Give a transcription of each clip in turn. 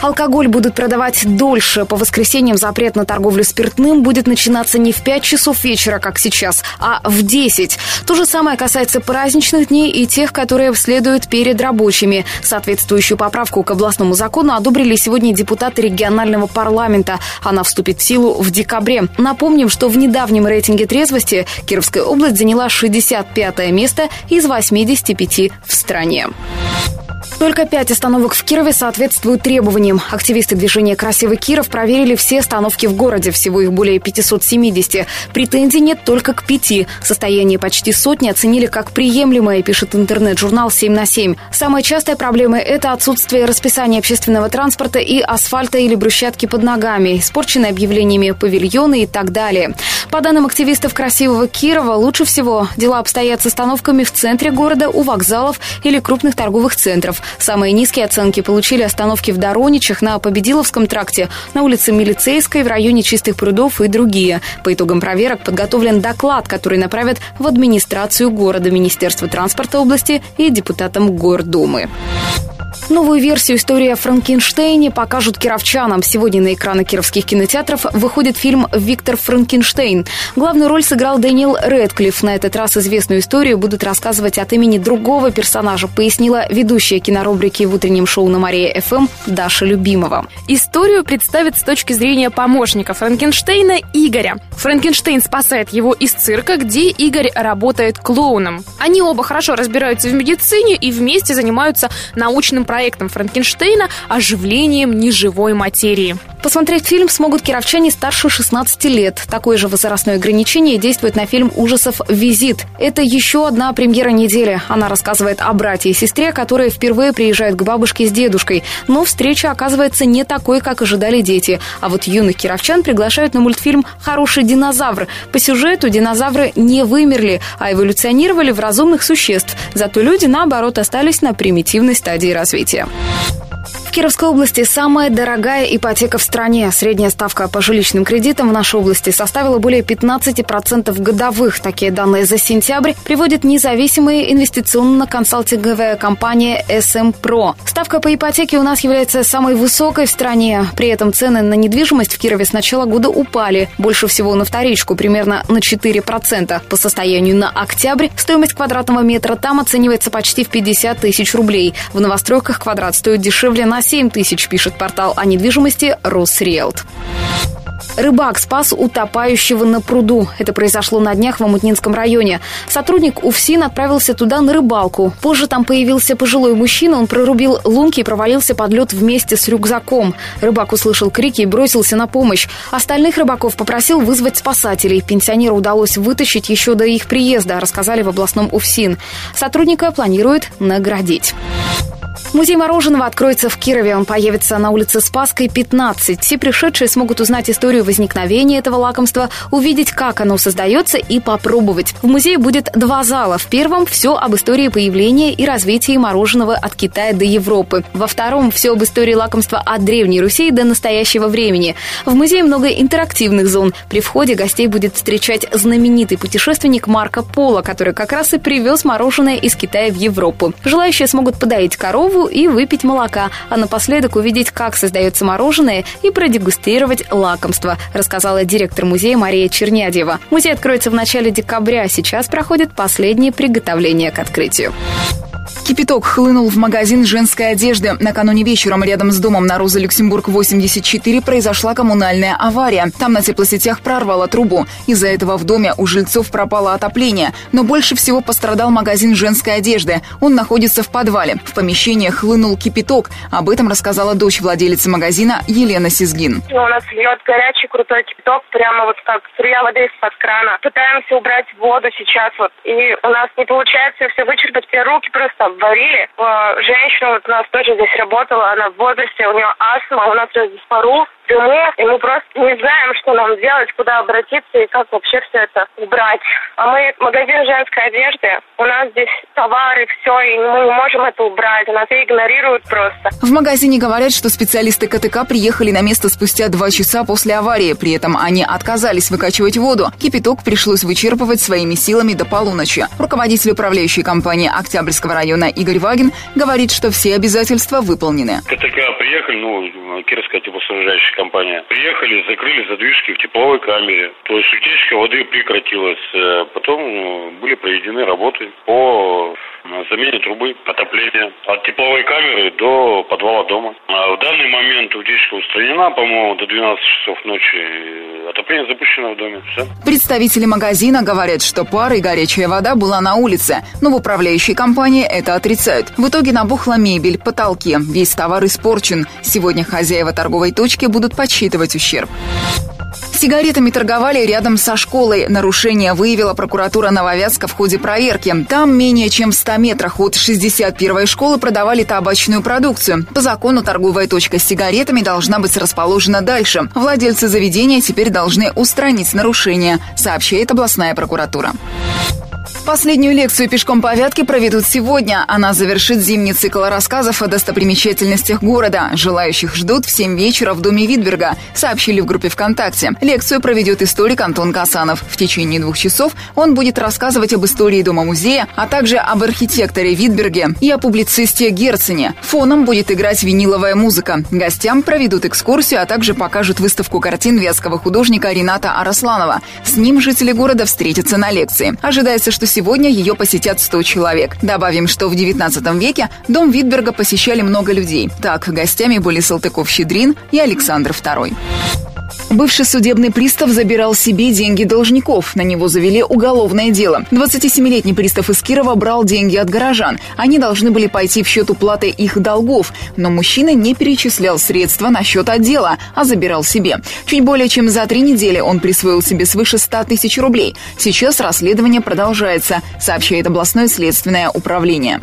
Алкоголь будут продавать дольше. По воскресеньям запрет на торговлю спиртным будет начинаться не в 5 часов вечера, как сейчас, а в 10. То же самое касается праздничных дней и тех, которые следуют перед рабочими. Соответствующую поправку к областному закону одобрили сегодня депутаты регионального парламента. Она вступит в силу в декабре. Напомним, что в недавнем рейтинге трезвости Кировская область заняла 65 место из 85 в стране. Только пять остановок в Кирове соответствуют требованиям. Активисты движения «Красивый Киров» проверили все остановки в городе. Всего их более 570. Претензий нет только к пяти. Состояние почти сотни оценили как приемлемое, пишет интернет-журнал 7 на 7. Самая частая проблема – это отсутствие расписания общественного транспорта и асфальта или брусчатки под ногами, испорченные объявлениями павильоны и так далее. По данным активистов «Красивого Кирова», лучше всего дела обстоят с остановками в центре города, у вокзалов или крупных торговых центров. Самые низкие оценки получили остановки в Дороничах, на Победиловском тракте, на улице Милицейской, в районе Чистых прудов и другие. По итогам проверок подготовлен доклад, который направят в администрацию города, Министерство транспорта области и депутатам Гордумы. Новую версию истории о Франкенштейне покажут кировчанам. Сегодня на экраны кировских кинотеатров выходит фильм «Виктор Франкенштейн». Главную роль сыграл Дэниел Рэдклифф. На этот раз известную историю будут рассказывать от имени другого персонажа, пояснила ведущая кинорубрики в утреннем шоу на Мария ФМ Даша Любимова. Историю представит с точки зрения помощника Франкенштейна Игоря. Франкенштейн спасает его из цирка, где Игорь работает клоуном. Они оба хорошо разбираются в медицине и вместе занимаются научным проектом Франкенштейна оживлением неживой материи. Посмотреть фильм смогут кировчане старше 16 лет. Такое же возрастное ограничение действует на фильм ужасов «Визит». Это еще одна премьера недели. Она рассказывает о брате и сестре, которые впервые приезжают к бабушке с дедушкой. Но встреча оказывается не такой, как ожидали дети. А вот юных кировчан приглашают на мультфильм «Хороший динозавр». По сюжету динозавры не вымерли, а эволюционировали в разумных существ. Зато люди, наоборот, остались на примитивной стадии развития. В Кировской области самая дорогая ипотека в стране. Средняя ставка по жилищным кредитам в нашей области составила более 15% годовых. Такие данные за сентябрь приводит независимая инвестиционно-консалтинговая компания SM Pro. Ставка по ипотеке у нас является самой высокой в стране. При этом цены на недвижимость в Кирове с начала года упали. Больше всего на вторичку, примерно на 4%. По состоянию на октябрь стоимость квадратного метра там оценивается почти в 50 тысяч рублей. В новостройках квадрат стоит дешевле на 7 тысяч, пишет портал о недвижимости «Росриэлт». Рыбак спас утопающего на пруду. Это произошло на днях в Амутнинском районе. Сотрудник УФСИН отправился туда на рыбалку. Позже там появился пожилой мужчина. Он прорубил лунки и провалился под лед вместе с рюкзаком. Рыбак услышал крики и бросился на помощь. Остальных рыбаков попросил вызвать спасателей. Пенсионеру удалось вытащить еще до их приезда, рассказали в областном УФСИН. Сотрудника планируют наградить. Музей мороженого откроется в Кирове. Он появится на улице Спасской, 15. Все пришедшие смогут узнать историю возникновения этого лакомства, увидеть, как оно создается и попробовать. В музее будет два зала. В первом все об истории появления и развития мороженого от Китая до Европы. Во втором все об истории лакомства от Древней Руси до настоящего времени. В музее много интерактивных зон. При входе гостей будет встречать знаменитый путешественник Марко Поло, который как раз и привез мороженое из Китая в Европу. Желающие смогут подоить корову корову и выпить молока, а напоследок увидеть, как создается мороженое и продегустировать лакомство, рассказала директор музея Мария Чернядьева. Музей откроется в начале декабря, сейчас проходит последнее приготовление к открытию. Кипяток хлынул в магазин женской одежды. Накануне вечером рядом с домом на Роза Люксембург 84 произошла коммунальная авария. Там на теплосетях прорвало трубу. Из-за этого в доме у жильцов пропало отопление. Но больше всего пострадал магазин женской одежды. Он находится в подвале. В помещении хлынул кипяток. Об этом рассказала дочь владелицы магазина Елена Сизгин. У нас льет горячий крутой кипяток, прямо вот как струя воды из-под крана. Пытаемся убрать воду сейчас вот. И у нас не получается все вычерпать. Руки просто обварили. Женщина вот у нас тоже здесь работала, она в возрасте, у нее астма, у нас здесь пару трюму, и мы просто не знаем, что нам делать, куда обратиться и как вообще все это убрать. А мы магазин женской одежды, у нас здесь товары, все, и мы не можем это убрать, нас игнорируют просто. В магазине говорят, что специалисты КТК приехали на место спустя два часа после аварии, при этом они отказались выкачивать воду. Кипяток пришлось вычерпывать своими силами до полуночи. Руководитель управляющей компании Октябрьского района Игорь Вагин говорит, что все обязательства выполнены. КТК приехали, ну, Кировская теплоснабжающая компания. Приехали, закрыли задвижки в тепловой камере. То есть утечка воды прекратилась. Э, потом ну, были проведены работы по замене трубы отопления от тепловой камеры до подвала дома. А в данный момент утечка устранена, по-моему, до 12 часов ночи. Отопление запущено в доме. Все. Представители магазина говорят, что пар и горячая вода была на улице, но в управляющей компании это отрицают. В итоге набухла мебель, потолки, весь товар испорчен. Сегодня хозяева торговой точки будут подсчитывать ущерб. Сигаретами торговали рядом со школой. Нарушение выявила прокуратура Нововятска в ходе проверки. Там менее чем в 100 метрах от 61-й школы продавали табачную продукцию. По закону торговая точка с сигаретами должна быть расположена дальше. Владельцы заведения теперь должны устранить нарушение, сообщает областная прокуратура. Последнюю лекцию «Пешком по Вятке» проведут сегодня. Она завершит зимний цикл рассказов о достопримечательностях города. Желающих ждут в 7 вечера в Доме Витберга, сообщили в группе ВКонтакте. Лекцию проведет историк Антон Касанов. В течение двух часов он будет рассказывать об истории Дома-музея, а также об архитекторе Витберге и о публицисте Герцене. Фоном будет играть виниловая музыка. Гостям проведут экскурсию, а также покажут выставку картин вятского художника Рената Арасланова. С ним жители города встретятся на лекции. Ожидается, что сегодня ее посетят 100 человек. Добавим, что в 19 веке дом Витберга посещали много людей. Так, гостями были Салтыков-Щедрин и Александр II. Бывший судебный пристав забирал себе деньги должников. На него завели уголовное дело. 27-летний пристав из Кирова брал деньги от горожан. Они должны были пойти в счет уплаты их долгов. Но мужчина не перечислял средства на счет отдела, а забирал себе. Чуть более чем за три недели он присвоил себе свыше 100 тысяч рублей. Сейчас расследование продолжается, сообщает областное следственное управление.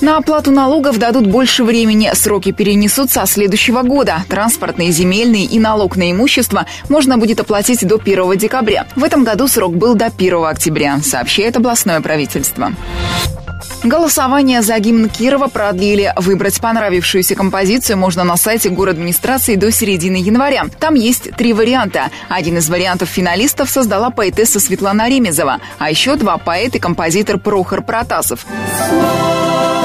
На оплату налогов дадут больше времени. Сроки перенесут со следующего года. Транспортные, земельные и налог на имущество можно будет оплатить до 1 декабря. В этом году срок был до 1 октября, сообщает областное правительство. Голосование за гимн Кирова продлили. Выбрать понравившуюся композицию можно на сайте город администрации до середины января. Там есть три варианта. Один из вариантов финалистов создала поэтесса Светлана Ремезова, а еще два поэт и композитор Прохор Протасов. Всего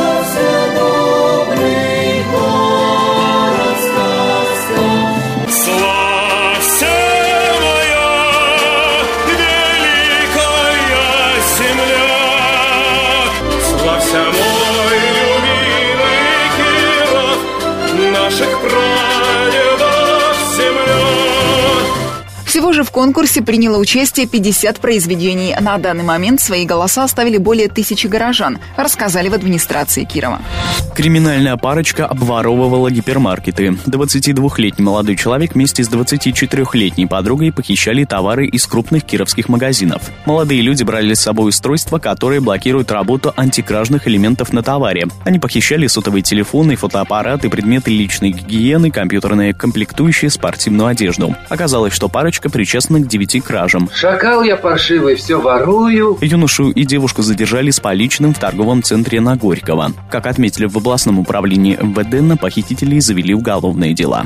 конкурсе приняло участие 50 произведений. На данный момент свои голоса оставили более тысячи горожан, рассказали в администрации Кирова. Криминальная парочка обворовывала гипермаркеты. 22-летний молодой человек вместе с 24-летней подругой похищали товары из крупных кировских магазинов. Молодые люди брали с собой устройства, которые блокируют работу антикражных элементов на товаре. Они похищали сотовые телефоны, фотоаппараты, предметы личной гигиены, компьютерные комплектующие, спортивную одежду. Оказалось, что парочка девушка причастна к девяти кражам. Шакал я паршивый, все ворую. Юношу и девушку задержали с поличным в торговом центре на Горького. Как отметили в областном управлении МВД, на похитителей завели уголовные дела.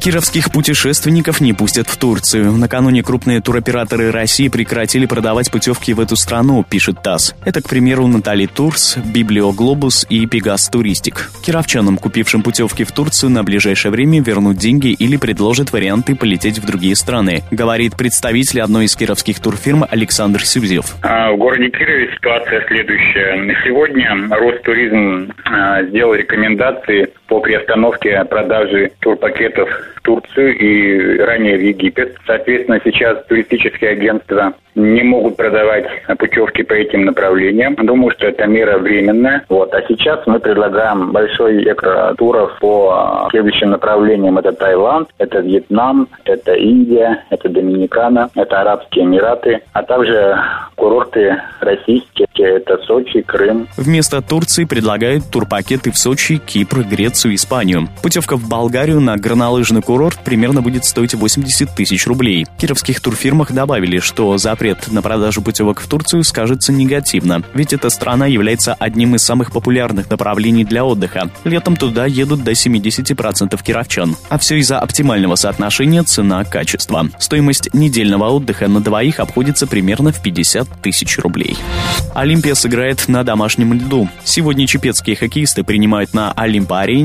Кировских путешественников не пустят в Турцию. Накануне крупные туроператоры России прекратили продавать путевки в эту страну, пишет ТАСС. Это, к примеру, Натали Турс, Библиоглобус и Пегас Туристик. Кировчанам, купившим путевки в Турцию, на ближайшее время вернут деньги или предложат варианты полететь в другие страны, говорит представитель одной из кировских турфирм Александр Сюзев. А, в городе Кирове ситуация следующая. Сегодня Ростуризм а, сделал рекомендации по приостановке продажи турпакетов в Турцию и ранее в Египет. Соответственно, сейчас туристические агентства не могут продавать путевки по этим направлениям. Думаю, что это мера временная. Вот. А сейчас мы предлагаем большой экотуров по следующим направлениям. Это Таиланд, это Вьетнам, это Индия, это Доминикана, это Арабские Эмираты, а также курорты российские, это Сочи, Крым. Вместо Турции предлагают турпакеты в Сочи, Кипр, Грецию, Испанию. Путевка в Болгарию на горнолыжный курорт примерно будет стоить 80 тысяч рублей. В кировских турфирмах добавили, что запрет на продажу путевок в Турцию скажется негативно, ведь эта страна является одним из самых популярных направлений для отдыха. Летом туда едут до 70% кировчан. А все из-за оптимального соотношения цена-качество. Стоимость недельного отдыха на двоих обходится примерно в 50 тысяч рублей. Олимпия сыграет на домашнем льду. Сегодня чепецкие хоккеисты принимают на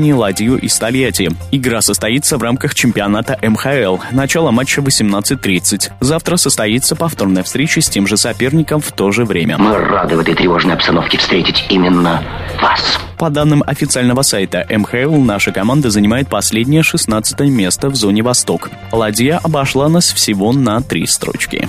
Олимпо-арене Ладью из Тольятти. Игра состоится в рамках чемпионата МХЛ. Начало матча 18.30. Завтра состоится повторная встреча с тем же соперником в то же время. Мы рады в этой тревожной обстановке встретить именно вас. По данным официального сайта МХЛ, наша команда занимает последнее 16 место в зоне Восток. Ладья обошла нас всего на три строчки.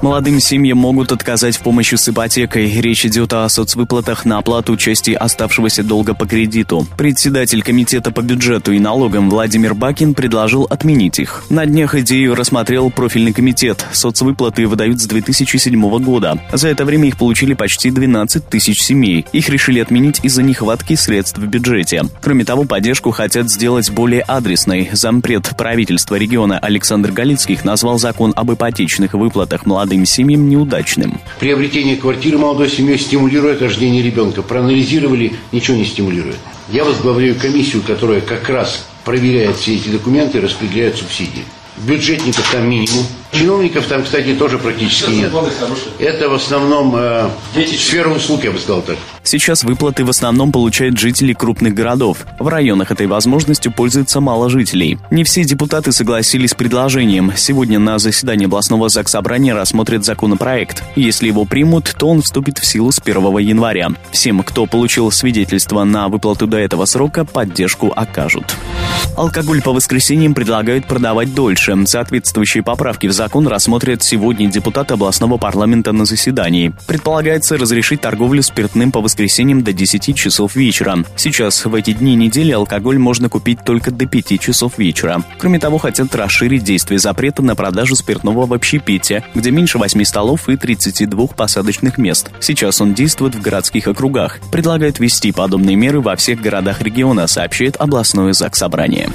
Молодым семьям могут отказать в помощи с ипотекой. Речь идет о соцвыплатах на оплату части оставшегося долга по кредиту. Председатель комитета по бюджету и налогам Владимир Бакин предложил отменить их. На днях идею рассмотрел профильный комитет. Соцвыплаты выдают с 2007 года. За это время их получили почти 12 тысяч семей. Их решили отменить из-за нехватки нехватки средств в бюджете. Кроме того, поддержку хотят сделать более адресной. Зампред правительства региона Александр Галицких назвал закон об ипотечных выплатах молодым семьям неудачным. Приобретение квартиры молодой семьей стимулирует рождение ребенка. Проанализировали, ничего не стимулирует. Я возглавляю комиссию, которая как раз проверяет все эти документы и распределяет субсидии. Бюджетников там минимум. Чиновников там, кстати, тоже практически нет. Это в основном э, сфера услуг, я бы сказал так. Сейчас выплаты в основном получают жители крупных городов. В районах этой возможностью пользуется мало жителей. Не все депутаты согласились с предложением. Сегодня на заседании областного заксобрания рассмотрят законопроект. Если его примут, то он вступит в силу с 1 января. Всем, кто получил свидетельство на выплату до этого срока, поддержку окажут. Алкоголь по воскресеньям предлагают продавать дольше. Соответствующие поправки в закон рассмотрят сегодня депутаты областного парламента на заседании. Предполагается разрешить торговлю спиртным по воскресеньям до 10 часов вечера. Сейчас в эти дни недели алкоголь можно купить только до 5 часов вечера. Кроме того, хотят расширить действие запрета на продажу спиртного в общепите, где меньше 8 столов и 32 посадочных мест. Сейчас он действует в городских округах. Предлагают ввести подобные меры во всех городах региона, сообщает областное заксобрание.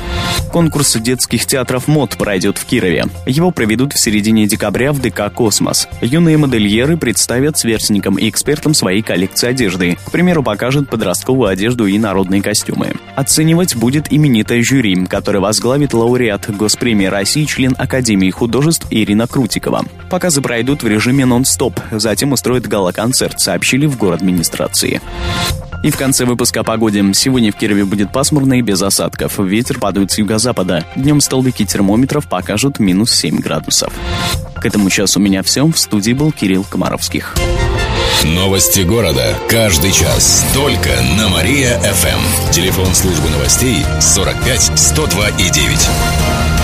Конкурс детских театров мод пройдет в Кирове. Его проведут в середине декабря в ДК «Космос». Юные модельеры представят сверстникам и экспертам свои коллекции одежды. К примеру, покажут подростковую одежду и народные костюмы. Оценивать будет именитое жюри, которое возглавит лауреат Госпремии России, член Академии художеств Ирина Крутикова. Показы пройдут в режиме нон-стоп, затем устроят гала-концерт, сообщили в город администрации. И в конце выпуска о погоде. Сегодня в Кирове будет пасмурно и без осадков. Ветер падает с юго-запада. Днем столбики термометров покажут минус 7 градусов. К этому часу у меня все. В студии был Кирилл Комаровских. Новости города. Каждый час. Только на Мария-ФМ. Телефон службы новостей 45 102 и 9.